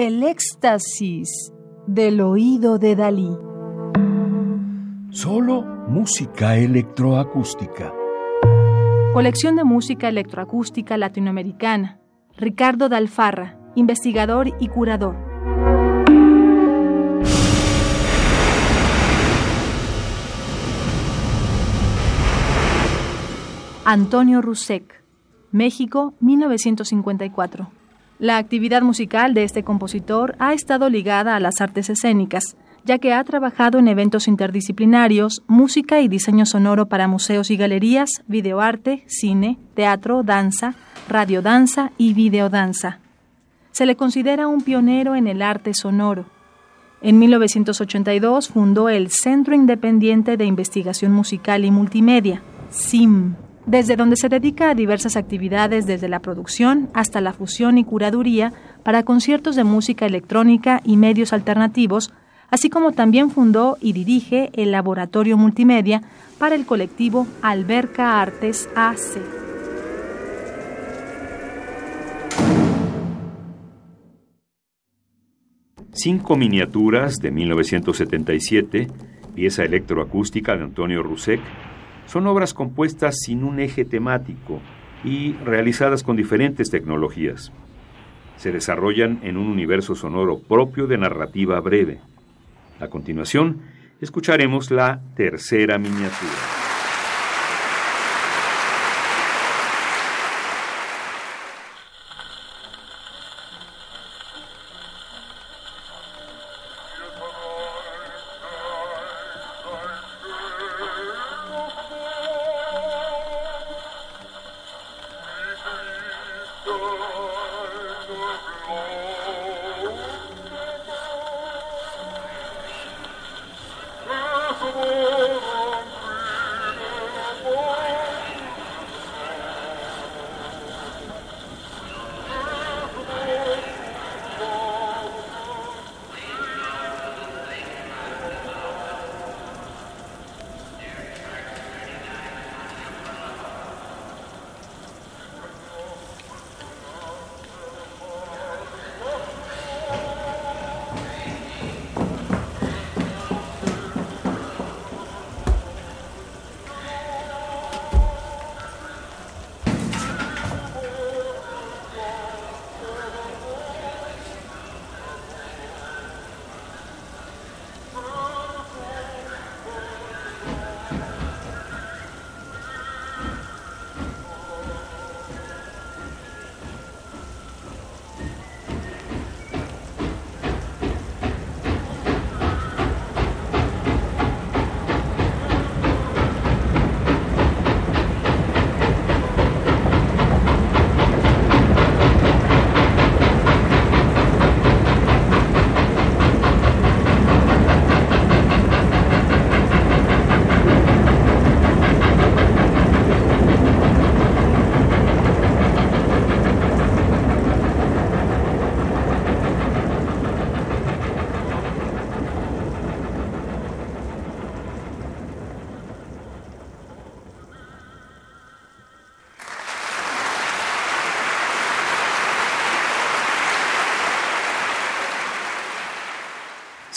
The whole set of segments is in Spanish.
El éxtasis del oído de Dalí. Solo música electroacústica. Colección de música electroacústica latinoamericana. Ricardo Dalfarra, investigador y curador. Antonio Rusek, México, 1954. La actividad musical de este compositor ha estado ligada a las artes escénicas, ya que ha trabajado en eventos interdisciplinarios, música y diseño sonoro para museos y galerías, videoarte, cine, teatro, danza, radiodanza y videodanza. Se le considera un pionero en el arte sonoro. En 1982 fundó el Centro Independiente de Investigación Musical y Multimedia, CIM desde donde se dedica a diversas actividades desde la producción hasta la fusión y curaduría para conciertos de música electrónica y medios alternativos, así como también fundó y dirige el Laboratorio Multimedia para el colectivo Alberca Artes AC. Cinco miniaturas de 1977, pieza electroacústica de Antonio Rusek, son obras compuestas sin un eje temático y realizadas con diferentes tecnologías. Se desarrollan en un universo sonoro propio de narrativa breve. A continuación, escucharemos la tercera miniatura. Oh,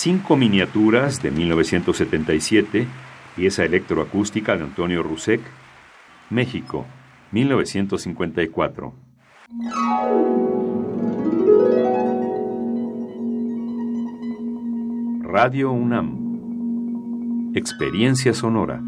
Cinco miniaturas de 1977, pieza electroacústica de Antonio Rusek, México, 1954. Radio UNAM. Experiencia sonora.